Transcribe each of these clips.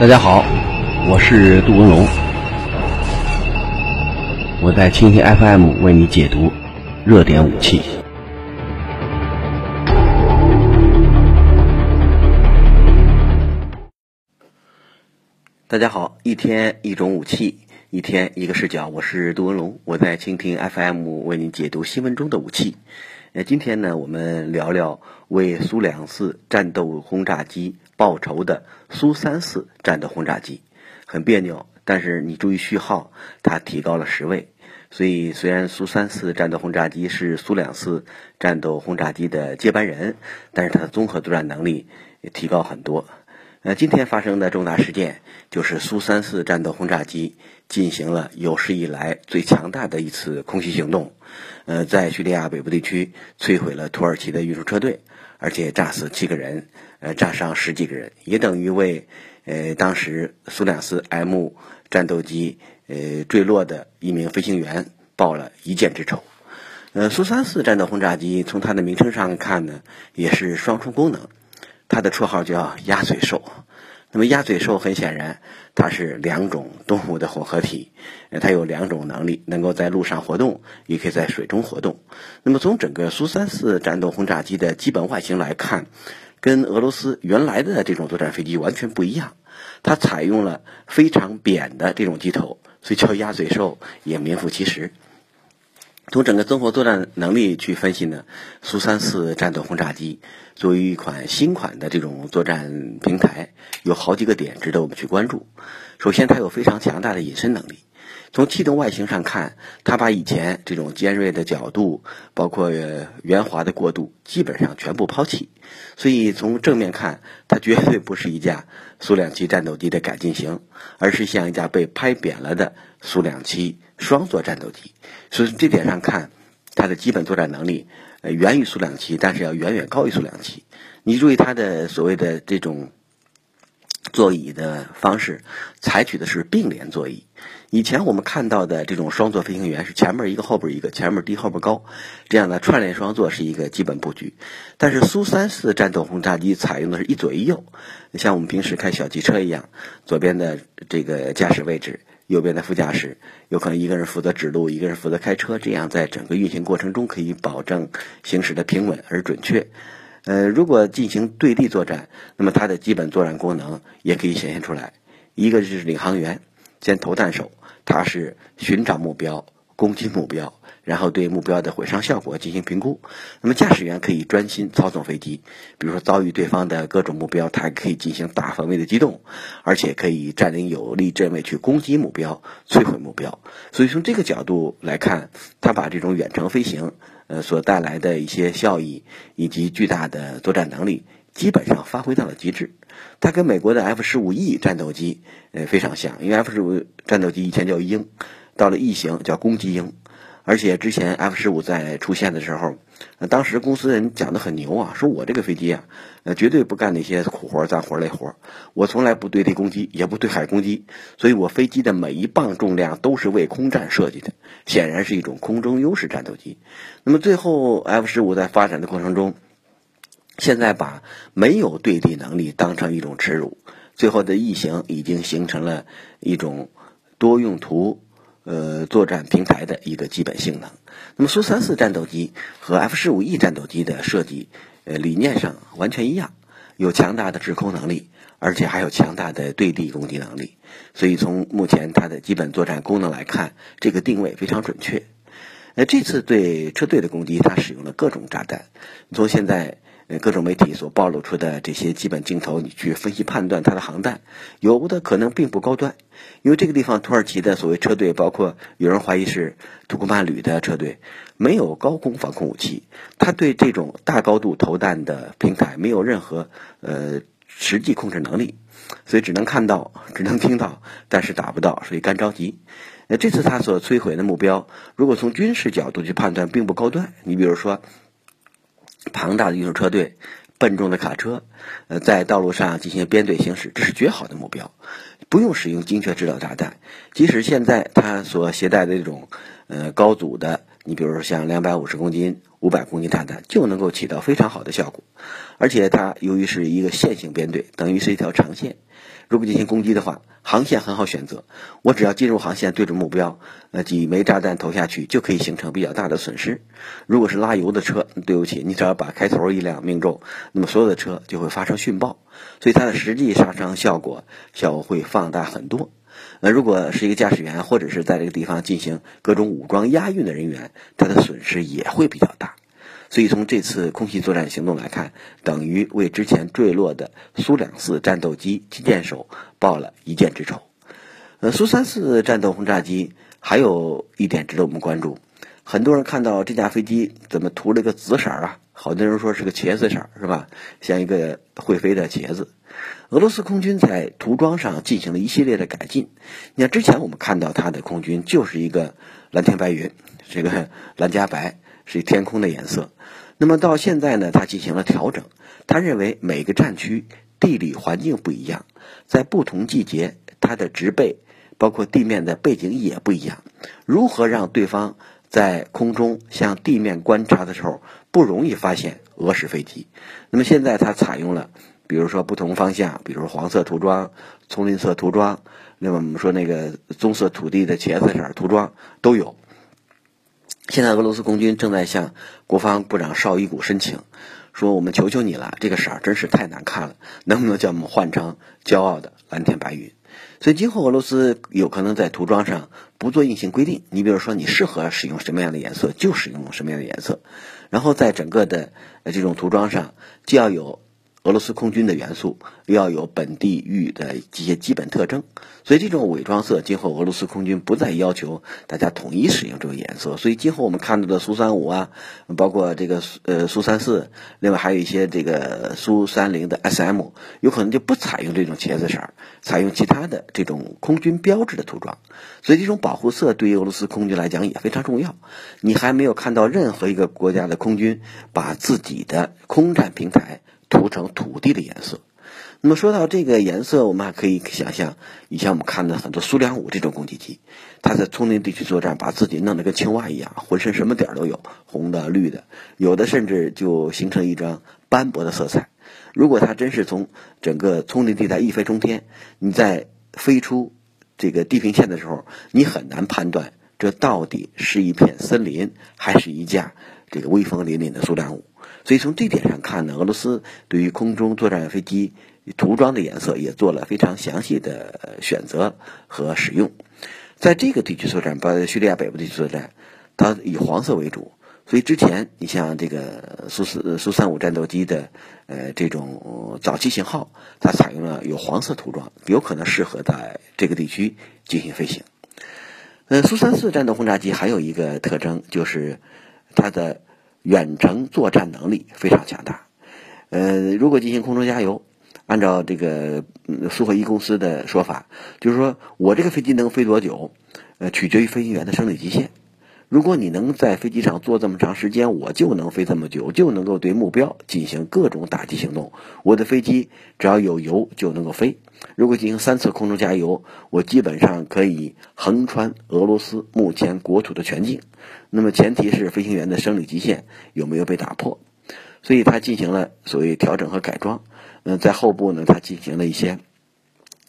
大家好，我是杜文龙，我在蜻蜓 FM 为你解读热点武器。大家好，一天一种武器，一天一个视角，我是杜文龙，我在蜻蜓 FM 为你解读新闻中的武器。那，今天呢，我们聊聊为苏两四战斗轰炸机报仇的苏三四战斗轰炸机，很别扭，但是你注意序号，它提高了十位。所以，虽然苏三四战斗轰炸机是苏两四战斗轰炸机的接班人，但是它的综合作战能力也提高很多。呃，今天发生的重大事件就是苏三四战斗轰炸机进行了有史以来最强大的一次空袭行动，呃，在叙利亚北部地区摧毁了土耳其的运输车队，而且炸死七个人，呃，炸伤十几个人，也等于为呃当时苏两四 M 战斗机呃坠落的一名飞行员报了一箭之仇。呃，苏三四战斗轰炸机从它的名称上看呢，也是双重功能。它的绰号叫“鸭嘴兽”，那么鸭嘴兽很显然，它是两种动物的混合体，它有两种能力，能够在陆上活动，也可以在水中活动。那么从整个苏三四战斗轰炸机的基本外形来看，跟俄罗斯原来的这种作战飞机完全不一样，它采用了非常扁的这种机头，所以叫鸭嘴兽也名副其实。从整个综合作战能力去分析呢，苏三四战斗轰炸机作为一款新款的这种作战平台，有好几个点值得我们去关注。首先，它有非常强大的隐身能力。从气动外形上看，它把以前这种尖锐的角度，包括圆滑的过渡，基本上全部抛弃。所以从正面看，它绝对不是一架苏两七战斗机的改进型，而是像一架被拍扁了的苏两七双座战斗机。所以这点上看，它的基本作战能力呃源于苏两七，但是要远远高于苏两七。你注意它的所谓的这种座椅的方式，采取的是并联座椅。以前我们看到的这种双座飞行员是前面一个后边一个，前面低后边高，这样的串联双座是一个基本布局。但是苏三四战斗轰炸机采用的是一左一右，像我们平时开小汽车一样，左边的这个驾驶位置，右边的副驾驶，有可能一个人负责指路，一个人负责开车，这样在整个运行过程中可以保证行驶的平稳而准确。呃，如果进行对地作战，那么它的基本作战功能也可以显现出来，一个就是领航员兼投弹手。它是寻找目标、攻击目标，然后对目标的毁伤效果进行评估。那么驾驶员可以专心操纵飞机，比如说遭遇对方的各种目标，它可以进行大范围的机动，而且可以占领有利阵位去攻击目标、摧毁目标。所以从这个角度来看，它把这种远程飞行呃所带来的一些效益以及巨大的作战能力。基本上发挥到了极致，它跟美国的 F 十五 E 战斗机呃非常像，因为 F 十五战斗机以前叫鹰，到了 E 型叫攻击鹰，而且之前 F 十五在出现的时候，当时公司人讲的很牛啊，说我这个飞机啊，呃绝对不干那些苦活、脏活、累活，我从来不对地攻击，也不对海攻击，所以我飞机的每一磅重量都是为空战设计的，显然是一种空中优势战斗机。那么最后 F 十五在发展的过程中。现在把没有对地能力当成一种耻辱，最后的异形已经形成了一种多用途呃作战平台的一个基本性能。那么苏三四战斗机和 F 十五 E 战斗机的设计呃理念上完全一样，有强大的制空能力，而且还有强大的对地攻击能力。所以从目前它的基本作战功能来看，这个定位非常准确。呃，这次对车队的攻击，它使用了各种炸弹。从现在。各种媒体所暴露出的这些基本镜头，你去分析判断它的航弹，有的可能并不高端，因为这个地方土耳其的所谓车队，包括有人怀疑是土库曼旅的车队，没有高空防空武器，他对这种大高度投弹的平台没有任何呃实际控制能力，所以只能看到，只能听到，但是打不到，所以干着急。那这次他所摧毁的目标，如果从军事角度去判断，并不高端。你比如说。庞大的运输车队、笨重的卡车，呃，在道路上进行编队行驶，这是绝好的目标。不用使用精确制导炸弹，即使现在它所携带的这种呃高阻的你比如说像两百五十公斤、五百公斤炸弹，就能够起到非常好的效果。而且它由于是一个线性编队，等于是一条长线。如果进行攻击的话，航线很好选择，我只要进入航线，对准目标，呃，几枚炸弹投下去，就可以形成比较大的损失。如果是拉油的车，对不起，你只要把开头一辆命中，那么所有的车就会发生殉爆，所以它的实际杀伤效果效果会放大很多。那如果是一个驾驶员，或者是在这个地方进行各种武装押运的人员，他的损失也会比较大。所以从这次空袭作战行动来看，等于为之前坠落的苏两四战斗机击剑手报了一箭之仇。呃，苏三四战斗轰炸机还有一点值得我们关注，很多人看到这架飞机怎么涂了个紫色啊？好多人说是个茄子色，是吧？像一个会飞的茄子。俄罗斯空军在涂装上进行了一系列的改进。你看，之前我们看到它的空军就是一个蓝天白云，这个蓝加白是天空的颜色。那么到现在呢，他进行了调整。他认为每个战区地理环境不一样，在不同季节，它的植被包括地面的背景也不一样。如何让对方在空中向地面观察的时候不容易发现俄式飞机？那么现在它采用了，比如说不同方向，比如黄色涂装、丛林色涂装，那么我们说那个棕色土地的茄子色涂装都有。现在俄罗斯空军正在向国防部长绍伊古申请，说我们求求你了，这个色儿真是太难看了，能不能叫我们换成骄傲的蓝天白云？所以今后俄罗斯有可能在涂装上不做硬性规定，你比如说你适合使用什么样的颜色就使用什么样的颜色，然后在整个的这种涂装上既要有。俄罗斯空军的元素要有本地域的一些基本特征，所以这种伪装色今后俄罗斯空军不再要求大家统一使用这个颜色。所以今后我们看到的苏三五啊，包括这个呃苏三四，另外还有一些这个苏三零的 SM，有可能就不采用这种茄子色，采用其他的这种空军标志的涂装。所以这种保护色对于俄罗斯空军来讲也非常重要。你还没有看到任何一个国家的空军把自己的空战平台。涂成土地的颜色。那么说到这个颜色，我们还可以想象，以前我们看的很多苏两五这种攻击机，它在丛林地区作战，把自己弄得跟青蛙一样，浑身什么点儿都有，红的、绿的，有的甚至就形成一张斑驳的色彩。如果它真是从整个丛林地带一飞冲天，你在飞出这个地平线的时候，你很难判断这到底是一片森林，还是一架这个威风凛凛的苏两五。所以从这点上看呢，俄罗斯对于空中作战飞机涂装的颜色也做了非常详细的选择和使用。在这个地区作战，包括叙利亚北部地区作战，它以黄色为主。所以之前你像这个苏四苏三五战斗机的呃这种早期型号，它采用了有黄色涂装，有可能适合在这个地区进行飞行。呃，苏三四战斗轰炸机还有一个特征就是它的。远程作战能力非常强大，呃，如果进行空中加油，按照这个苏霍伊公司的说法，就是说我这个飞机能飞多久，呃，取决于飞行员的生理极限。如果你能在飞机上坐这么长时间，我就能飞这么久，就能够对目标进行各种打击行动。我的飞机只要有油就能够飞。如果进行三次空中加油，我基本上可以横穿俄罗斯目前国土的全境。那么前提是飞行员的生理极限有没有被打破，所以他进行了所谓调整和改装。嗯，在后部呢，他进行了一些，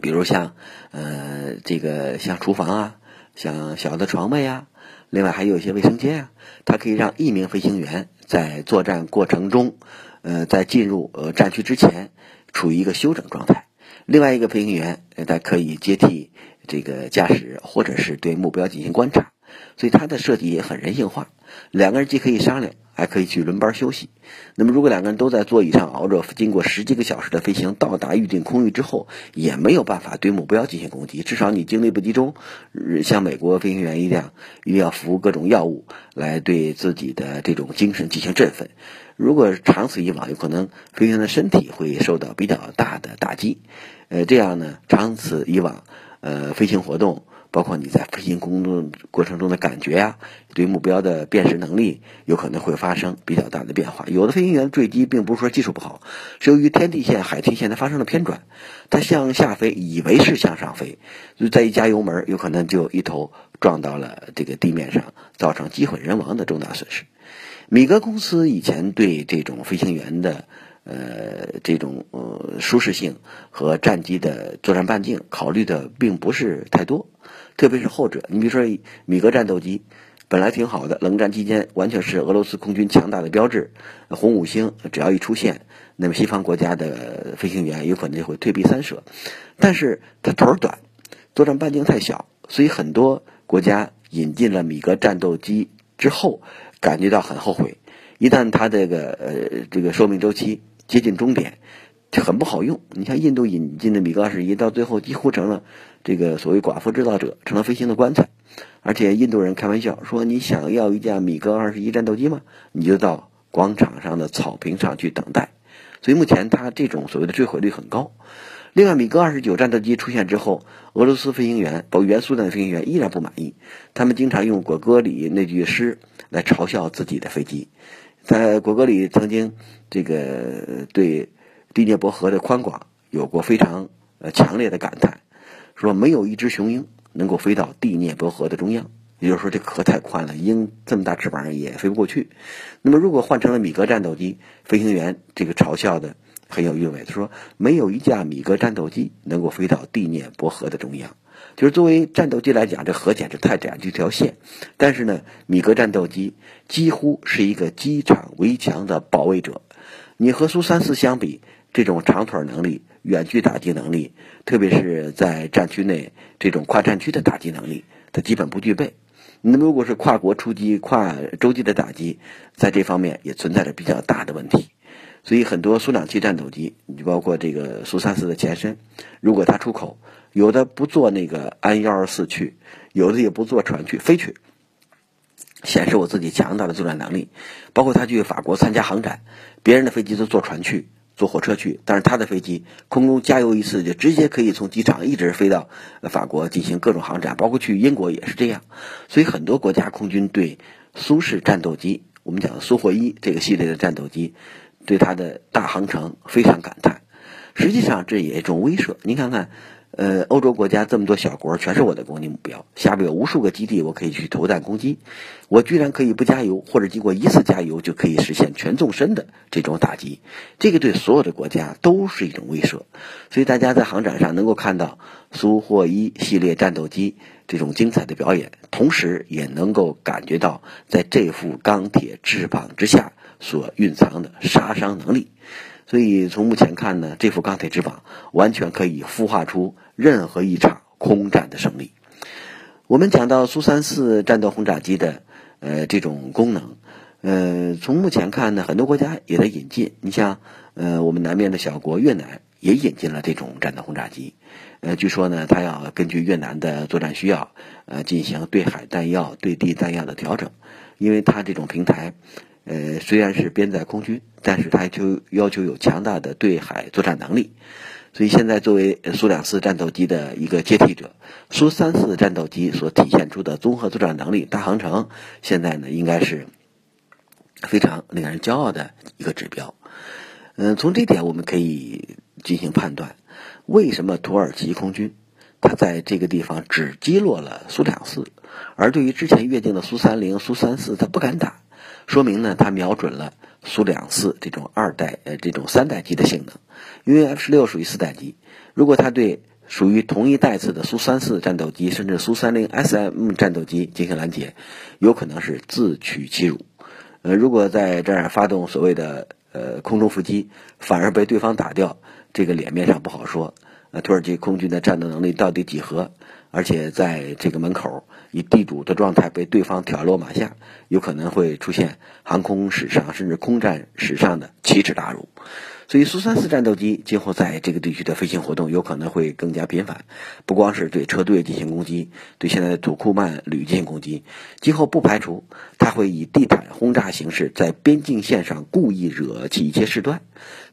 比如像呃这个像厨房啊，像小的床位啊，另外还有一些卫生间啊，它可以让一名飞行员在作战过程中，呃，在进入呃战区之前处于一个休整状态。另外一个飞行员呃，他可以接替这个驾驶，或者是对目标进行观察，所以它的设计也很人性化。两个人既可以商量，还可以去轮班休息。那么，如果两个人都在座椅上熬着，经过十几个小时的飞行，到达预定空域之后，也没有办法对目标进行攻击。至少你精力不集中，像美国飞行员一样，一定要服各种药物来对自己的这种精神进行振奋。如果长此以往，有可能飞行员的身体会受到比较大的打击。呃，这样呢，长此以往，呃，飞行活动包括你在飞行工作过程中的感觉呀，对目标的辨识能力有可能会发生比较大的变化。有的飞行员坠机并不是说技术不好，是由于天地线、海天线它发生了偏转，它向下飞以为是向上飞，就再一加油门，有可能就一头撞到了这个地面上，造成机毁人亡的重大损失。米格公司以前对这种飞行员的。呃，这种呃舒适性和战机的作战半径考虑的并不是太多，特别是后者。你比如说米格战斗机，本来挺好的，冷战期间完全是俄罗斯空军强大的标志。红五星只要一出现，那么西方国家的飞行员有可能就会退避三舍。但是它腿儿短，作战半径太小，所以很多国家引进了米格战斗机之后，感觉到很后悔。一旦它这个呃这个寿命周期，接近终点，就很不好用。你像印度引进的米格二十一，到最后几乎成了这个所谓寡妇制造者，成了飞行的棺材。而且印度人开玩笑说：“你想要一架米格二十一战斗机吗？你就到广场上的草坪上去等待。”所以目前它这种所谓的坠毁率很高。另外，米格二十九战斗机出现之后，俄罗斯飞行员包括原苏联飞行员依然不满意，他们经常用果戈里那句诗来嘲笑自己的飞机。在果戈里曾经这个对第聂伯河的宽广有过非常呃强烈的感叹，说没有一只雄鹰能够飞到第聂伯河的中央，也就是说这河太宽了，鹰这么大翅膀也飞不过去。那么如果换成了米格战斗机，飞行员这个嘲笑的很有韵味，他说没有一架米格战斗机能够飞到第聂伯河的中央。就是作为战斗机来讲，这河简直太窄，这条线。但是呢，米格战斗机几乎是一个机场围墙的保卫者。你和苏三四相比，这种长腿能力、远距打击能力，特别是在战区内这种跨战区的打击能力，它基本不具备。那，如果是跨国出击、跨洲际的打击，在这方面也存在着比较大的问题。所以，很多苏两七战斗机，你包括这个苏三四的前身，如果它出口，有的不坐那个安幺二四去，有的也不坐船去飞去，显示我自己强大的作战能力。包括他去法国参加航展，别人的飞机都坐船去，坐火车去，但是他的飞机空中加油一次就直接可以从机场一直飞到法国进行各种航展，包括去英国也是这样。所以很多国家空军对苏式战斗机，我们讲的苏霍伊这个系列的战斗机，对它的大航程非常感叹。实际上这也一种威慑。您看看。呃，欧洲国家这么多小国，全是我的攻击目标。下边有无数个基地，我可以去投弹攻击。我居然可以不加油，或者经过一次加油就可以实现全纵深的这种打击。这个对所有的国家都是一种威慑。所以大家在航展上能够看到苏霍伊系列战斗机这种精彩的表演，同时也能够感觉到在这副钢铁翅膀之下所蕴藏的杀伤能力。所以从目前看呢，这副钢铁翅膀完全可以孵化出任何一场空战的胜利。我们讲到苏三四战斗轰炸机的呃这种功能，呃，从目前看呢，很多国家也在引进。你像呃我们南面的小国越南也引进了这种战斗轰炸机，呃，据说呢，它要根据越南的作战需要，呃，进行对海弹药、对地弹药的调整，因为它这种平台。呃，虽然是编在空军，但是它就要求有强大的对海作战能力。所以现在作为苏两四战斗机的一个接替者，苏三四战斗机所体现出的综合作战能力、大航程，现在呢应该是非常令人骄傲的一个指标。嗯，从这点我们可以进行判断，为什么土耳其空军它在这个地方只击落了苏两四，而对于之前约定的苏三零、苏三四，它不敢打。说明呢，它瞄准了苏两四这种二代呃这种三代机的性能，因为 F 十六属于四代机，如果它对属于同一代次的苏三四战斗机甚至苏三零 SM 战斗机进行拦截，有可能是自取其辱。呃，如果在这儿发动所谓的呃空中伏击，反而被对方打掉，这个脸面上不好说。呃，土耳其空军的战斗能力到底几何？而且在这个门口以地主的状态被对方挑落马下，有可能会出现航空史上甚至空战史上的奇耻大辱。所以苏三四战斗机今后在这个地区的飞行活动有可能会更加频繁，不光是对车队进行攻击，对现在的土库曼旅进行攻击，今后不排除它会以地毯轰炸形式在边境线上故意惹起一些事端，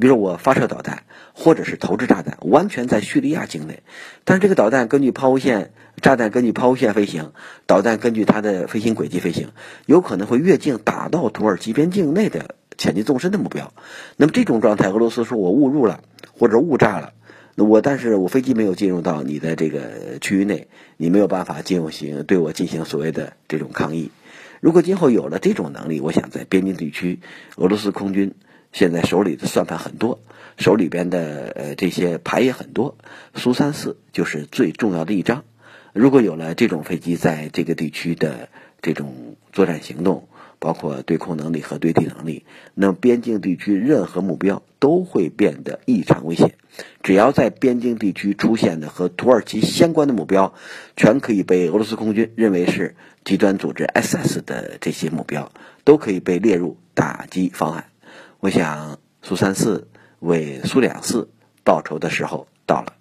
比如我发射导弹或者是投掷炸弹，完全在叙利亚境内，但是这个导弹根据抛物线，炸弹根据抛物线飞行，导弹根据它的飞行轨迹飞行，有可能会越境打到土耳其边境内的。潜进纵深的目标，那么这种状态，俄罗斯说我误入了或者误炸了，我但是我飞机没有进入到你的这个区域内，你没有办法进行对我进行所谓的这种抗议。如果今后有了这种能力，我想在边境地区，俄罗斯空军现在手里的算盘很多，手里边的呃这些牌也很多，苏三四就是最重要的一张。如果有了这种飞机在这个地区的这种作战行动，包括对空能力和对地能力，那么边境地区任何目标都会变得异常危险。只要在边境地区出现的和土耳其相关的目标，全可以被俄罗斯空军认为是极端组织 SS 的这些目标，都可以被列入打击方案。我想苏三四为苏两四报仇的时候到了。